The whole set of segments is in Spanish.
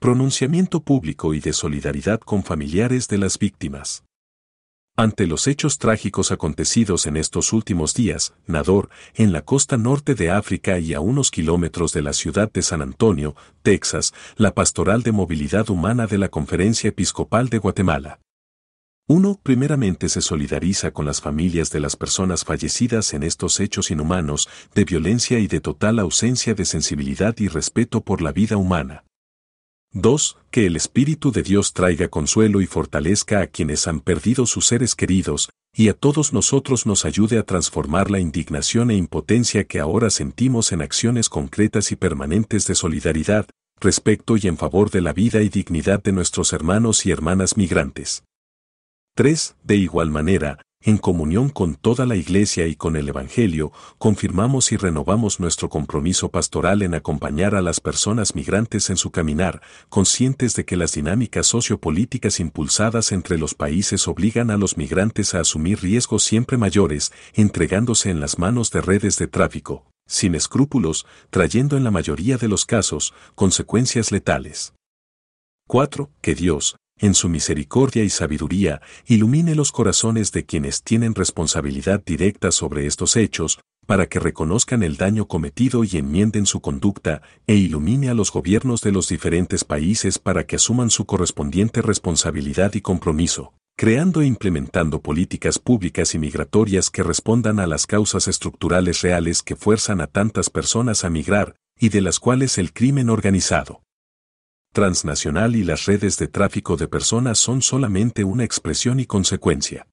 Pronunciamiento público y de solidaridad con familiares de las víctimas. Ante los hechos trágicos acontecidos en estos últimos días, Nador, en la costa norte de África y a unos kilómetros de la ciudad de San Antonio, Texas, la Pastoral de Movilidad Humana de la Conferencia Episcopal de Guatemala. Uno, primeramente se solidariza con las familias de las personas fallecidas en estos hechos inhumanos, de violencia y de total ausencia de sensibilidad y respeto por la vida humana. 2. Que el Espíritu de Dios traiga consuelo y fortalezca a quienes han perdido sus seres queridos, y a todos nosotros nos ayude a transformar la indignación e impotencia que ahora sentimos en acciones concretas y permanentes de solidaridad, respeto y en favor de la vida y dignidad de nuestros hermanos y hermanas migrantes. 3. De igual manera, en comunión con toda la Iglesia y con el Evangelio, confirmamos y renovamos nuestro compromiso pastoral en acompañar a las personas migrantes en su caminar, conscientes de que las dinámicas sociopolíticas impulsadas entre los países obligan a los migrantes a asumir riesgos siempre mayores, entregándose en las manos de redes de tráfico, sin escrúpulos, trayendo en la mayoría de los casos consecuencias letales. 4. Que Dios, en su misericordia y sabiduría, ilumine los corazones de quienes tienen responsabilidad directa sobre estos hechos, para que reconozcan el daño cometido y enmienden su conducta, e ilumine a los gobiernos de los diferentes países para que asuman su correspondiente responsabilidad y compromiso, creando e implementando políticas públicas y migratorias que respondan a las causas estructurales reales que fuerzan a tantas personas a migrar, y de las cuales el crimen organizado transnacional y las redes de tráfico de personas son solamente una expresión y consecuencia.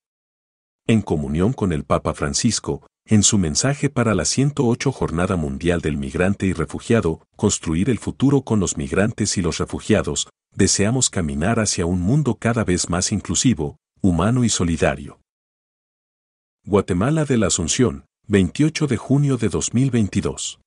En comunión con el Papa Francisco, en su mensaje para la 108 Jornada Mundial del Migrante y Refugiado, Construir el futuro con los migrantes y los refugiados, deseamos caminar hacia un mundo cada vez más inclusivo, humano y solidario. Guatemala de la Asunción, 28 de junio de 2022.